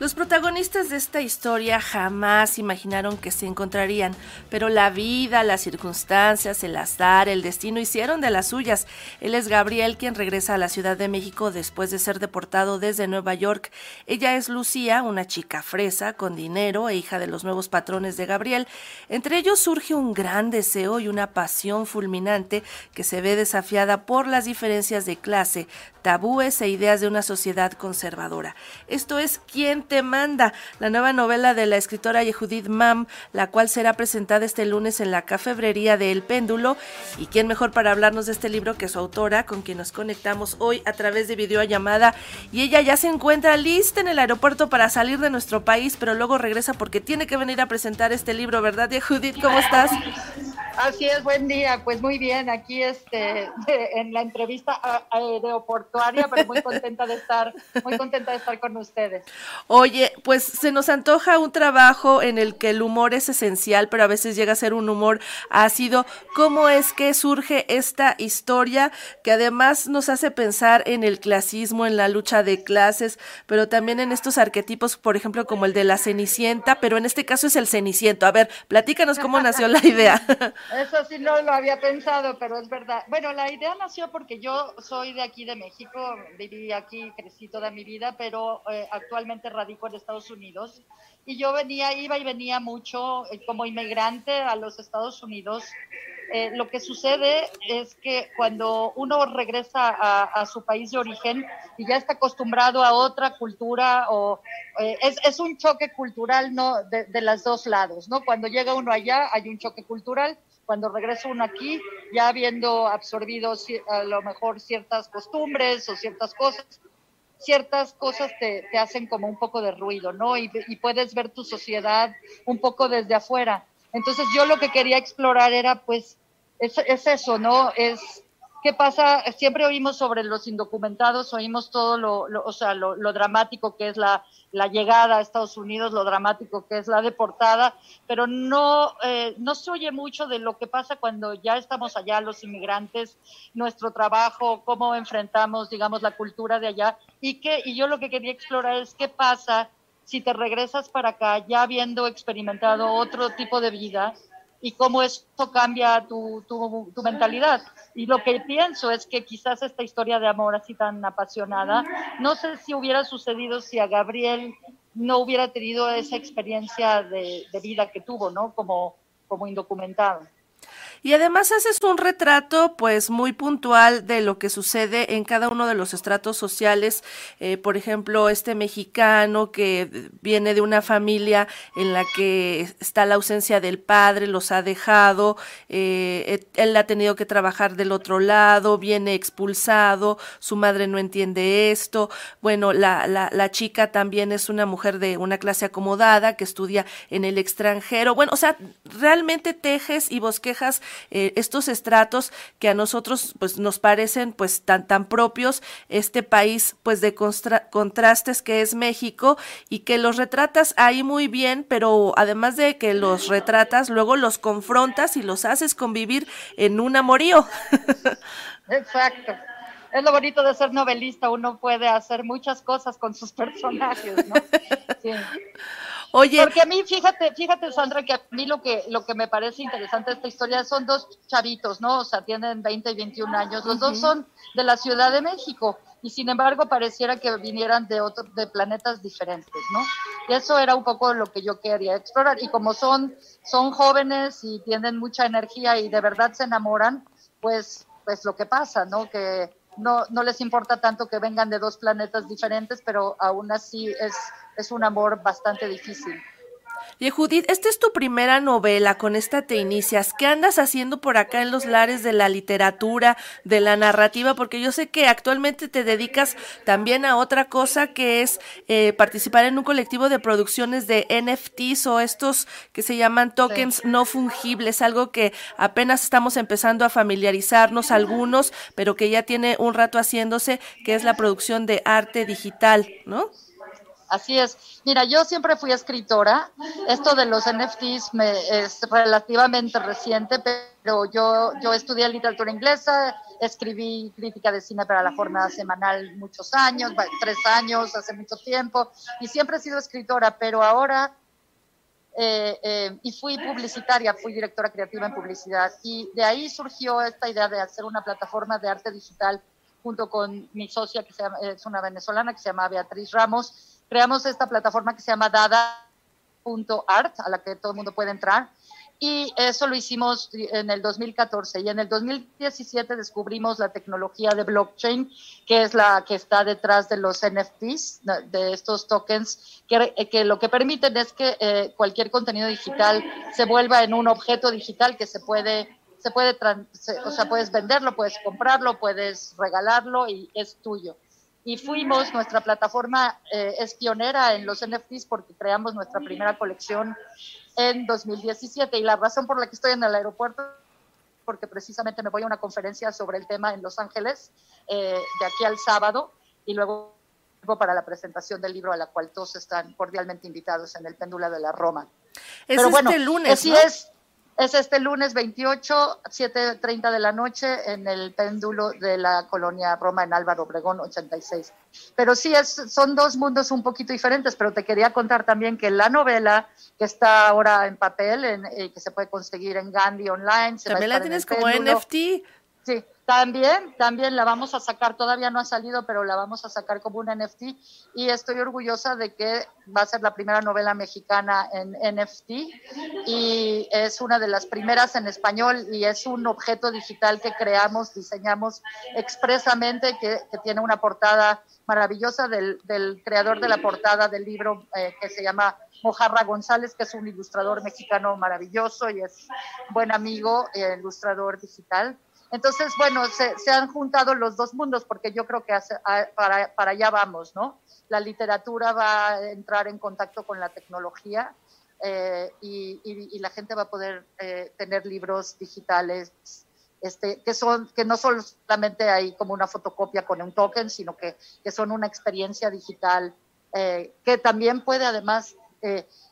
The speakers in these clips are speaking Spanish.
Los protagonistas de esta historia jamás imaginaron que se encontrarían, pero la vida, las circunstancias, el azar, el destino hicieron de las suyas. Él es Gabriel, quien regresa a la Ciudad de México después de ser deportado desde Nueva York. Ella es Lucía, una chica fresa, con dinero e hija de los nuevos patrones de Gabriel. Entre ellos surge un gran deseo y una pasión fulminante que se ve desafiada por las diferencias de clase, tabúes e ideas de una sociedad conservadora. Esto es ¿Quién te manda? La nueva novela de la escritora Yehudit Mam, la cual será presentada este lunes en la cafebrería de El Péndulo. ¿Y quién mejor para hablarnos de este libro que su autora, con quien nos conectamos hoy a través de videollamada? Y ella ya se encuentra lista en el aeropuerto para salir de nuestro país, pero luego regresa porque tiene que venir a presentar este libro, ¿verdad, Yehudit? ¿Cómo estás? Así es, buen día. Pues muy bien, aquí este, en la entrevista aeroportuaria, pero muy contenta de estar, muy contenta de estar con ustedes. Oye, pues se nos antoja un trabajo en el que el humor es esencial, pero a veces llega a ser un humor ácido. ¿Cómo es que surge esta historia que además nos hace pensar en el clasismo, en la lucha de clases, pero también en estos arquetipos, por ejemplo, como el de la Cenicienta, pero en este caso es el Ceniciento. A ver, platícanos cómo nació la idea. Eso sí no lo había pensado, pero es verdad. Bueno, la idea nació porque yo soy de aquí de México, viví aquí, crecí toda mi vida, pero eh, actualmente radico en Estados Unidos. Y yo venía, iba y venía mucho eh, como inmigrante a los Estados Unidos. Eh, lo que sucede es que cuando uno regresa a, su país de origen y ya está acostumbrado a otra cultura o es, es, un choque cultural no de, de los dos lados, ¿no? Cuando llega uno allá hay un choque cultural cuando regresa uno aquí, ya habiendo absorbido a lo mejor ciertas costumbres o ciertas cosas, ciertas cosas te, hacen como un poco de ruido, ¿no? Y, puedes ver tu sociedad un poco desde afuera. Entonces yo lo que quería explorar era, pues, es, es eso, ¿no? Es ¿Qué pasa? Siempre oímos sobre los indocumentados, oímos todo lo, o sea, lo, dramático que es la, la, llegada a Estados Unidos, lo dramático que es la deportada, pero no, eh, no se oye mucho de lo que pasa cuando ya estamos allá, los inmigrantes, nuestro trabajo, cómo enfrentamos, digamos, la cultura de allá. Y, que, y yo lo que quería explorar es qué pasa si te regresas para acá ya habiendo experimentado otro tipo de vida y cómo esto cambia tu, tu, tu, mentalidad. Y lo que pienso es que quizás esta historia de amor así tan apasionada, no sé si hubiera sucedido si a Gabriel no hubiera tenido esa experiencia de, de vida que tuvo, ¿no? Como, como indocumentado. Y además haces un retrato pues muy puntual de lo que sucede en cada uno de los estratos sociales. Eh, por ejemplo, este mexicano que viene de una familia en la que está la ausencia del padre, los ha dejado, eh, él ha tenido que trabajar del otro lado, viene expulsado, su madre no entiende esto. Bueno, la, la, la chica también es una mujer de una clase acomodada que estudia en el extranjero. Bueno, o sea, realmente tejes y bosquejas eh, estos estratos que a nosotros pues nos parecen pues tan tan propios este país pues de contrastes que es México y que los retratas ahí muy bien pero además de que los retratas luego los confrontas y los haces convivir en un amorío exacto es lo bonito de ser novelista, uno puede hacer muchas cosas con sus personajes, ¿no? Sí. Oye. Porque a mí, fíjate, fíjate, Sandra, que a mí lo que, lo que me parece interesante de esta historia son dos chavitos, ¿no? O sea, tienen 20 y 21 años. Los dos son de la Ciudad de México y sin embargo pareciera que vinieran de otro, de planetas diferentes, ¿no? Y eso era un poco lo que yo quería explorar. Y como son, son jóvenes y tienen mucha energía y de verdad se enamoran, pues, pues lo que pasa, ¿no? Que no, no les importa tanto que vengan de dos planetas diferentes, pero aún así es, es un amor bastante difícil. Y Judith, esta es tu primera novela, con esta te inicias. ¿Qué andas haciendo por acá en los lares de la literatura, de la narrativa? Porque yo sé que actualmente te dedicas también a otra cosa que es eh, participar en un colectivo de producciones de NFTs o estos que se llaman tokens no fungibles, algo que apenas estamos empezando a familiarizarnos algunos, pero que ya tiene un rato haciéndose, que es la producción de arte digital, ¿no? Así es. Mira, yo siempre fui escritora. Esto de los NFTs me, es relativamente reciente, pero yo, yo estudié literatura inglesa, escribí crítica de cine para la jornada semanal muchos años, tres años, hace mucho tiempo, y siempre he sido escritora, pero ahora, eh, eh, y fui publicitaria, fui directora creativa en publicidad, y de ahí surgió esta idea de hacer una plataforma de arte digital junto con mi socia, que es una venezolana, que se llama Beatriz Ramos, creamos esta plataforma que se llama dada.art, a la que todo el mundo puede entrar. Y eso lo hicimos en el 2014. Y en el 2017 descubrimos la tecnología de blockchain, que es la que está detrás de los NFTs, de estos tokens, que, lo que permiten es que eh, cualquier contenido digital se vuelva en un objeto digital que se puede se puede, o sea, puedes venderlo, puedes comprarlo, puedes regalarlo y es tuyo y fuimos, nuestra plataforma eh, es pionera en los NFTs porque creamos nuestra primera colección en 2017 y la razón por la que estoy en el aeropuerto porque precisamente me voy a una conferencia sobre el tema en Los Ángeles eh, de aquí al sábado y luego para la presentación del libro a la cual todos están cordialmente invitados en el Péndula de la Roma. Es Pero bueno, este lunes, así es es este lunes 28, 7.30 de la noche en el péndulo de la colonia Roma en Álvaro Obregón 86. Pero sí, es, son dos mundos un poquito diferentes, pero te quería contar también que la novela que está ahora en papel, en, eh, que se puede conseguir en Gandhi online. Se también la tienes como NFT. Sí, también, también la vamos a sacar, todavía no ha salido, pero la vamos a sacar como un NFT y estoy orgullosa de que va a ser la primera novela mexicana en NFT y es una de las primeras en español y es un objeto digital que creamos, diseñamos expresamente, que, tiene una portada maravillosa del, creador de la portada del libro eh, que se llama Mojarra González, que es un ilustrador mexicano maravilloso y es buen amigo, eh, ilustrador digital entonces, bueno, se, han juntado los dos mundos porque yo creo que para, allá vamos, ¿no? La literatura va a entrar en contacto con la tecnología eh, y, la gente va a poder eh, tener libros digitales este, que, son, que no solamente hay como una fotocopia con un token, sino que, son una experiencia digital eh, que también puede además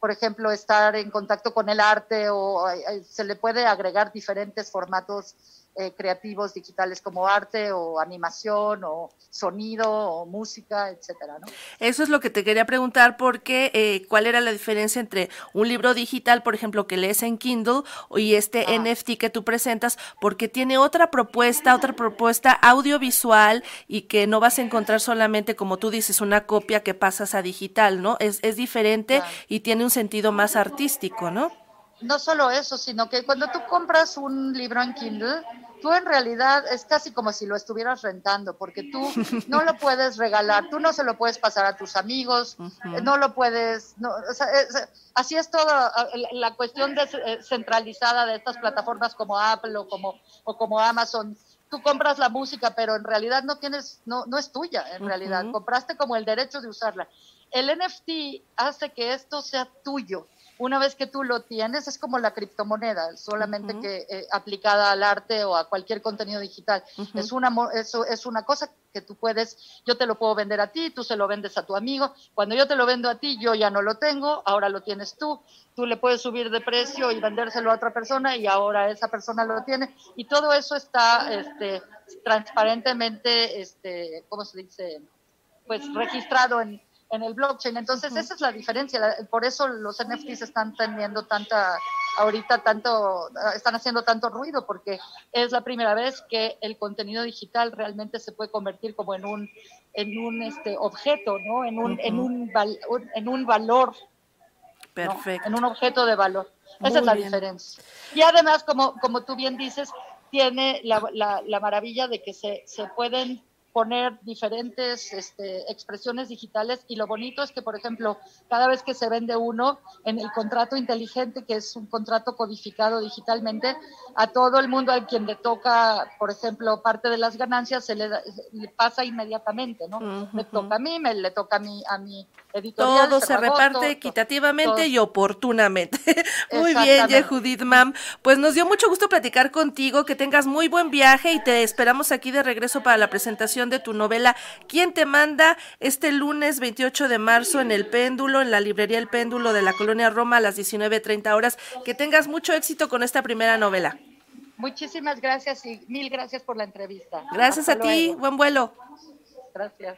por ejemplo, estar en contacto con el arte o se le puede agregar diferentes formatos eh, creativos digitales como arte o animación o sonido o música, etcétera. ¿no? Eso es lo que te quería preguntar porque eh, cuál era la diferencia entre un libro digital, por ejemplo, que lees en Kindle y este ah. NFT que tú presentas, porque tiene otra propuesta, otra propuesta audiovisual y que no vas a encontrar solamente, como tú dices, una copia que pasas a digital, ¿no? Es, es diferente y tiene un sentido más artístico, ¿no? No solo eso, sino que cuando tú compras un libro en Kindle, tú en realidad es casi como si lo estuvieras rentando, porque tú no lo puedes regalar, tú no se lo puedes pasar a tus amigos, no lo puedes, no, o sea, así es toda la cuestión eh, centralizada de estas plataformas como Apple o como, o como Amazon. Tú compras la música, pero en realidad no tienes, no, no es tuya, en realidad. Compraste como el derecho de usarla. El NFT hace que esto sea tuyo una vez que tú lo tienes, es como la criptomoneda, solamente que eh, aplicada al arte o a cualquier contenido digital. es, una, eso es una cosa que tú puedes, yo te lo puedo vender a ti, tú se lo vendes a tu amigo. Cuando yo te lo vendo a ti, yo ya no lo tengo, ahora lo tienes tú. Tú le puedes subir de precio y vendérselo a otra persona y ahora esa persona lo tiene. Y todo eso está este, transparentemente, este, ¿cómo se dice? Pues registrado en, en el blockchain. Entonces, esa es la diferencia. Por eso los NFTs están teniendo tanta, ahorita tanto, están haciendo tanto ruido, porque es la primera vez que el contenido digital realmente se puede convertir como en un, en un este, objeto, ¿no? En un, en un, en un valor. Perfecto. En un objeto de valor. Esa es la diferencia. Y además, como, como tú bien dices, tiene la, la, la maravilla de que se, se pueden poner diferentes este, expresiones digitales y lo bonito es que, por ejemplo, cada vez que se vende uno en el contrato inteligente, que es un contrato codificado digitalmente, a todo el mundo a quien le toca, por ejemplo, parte de las ganancias, se le, pasa inmediatamente, ¿no? Me toca a mí, me le toca a mí, a mi editorial. Todo se, reparte equitativamente y oportunamente. muy bien, Judith Mam. Pues nos dio mucho gusto platicar contigo, que tengas muy buen viaje y te esperamos aquí de regreso para la presentación de tu novela ¿Quién te manda? este lunes 28 de marzo en El Péndulo, en la librería El Péndulo de la Colonia Roma a las 19.30 horas. Que tengas mucho éxito con esta primera novela. Muchísimas gracias y mil gracias por la entrevista. Gracias a ti, buen vuelo. Gracias.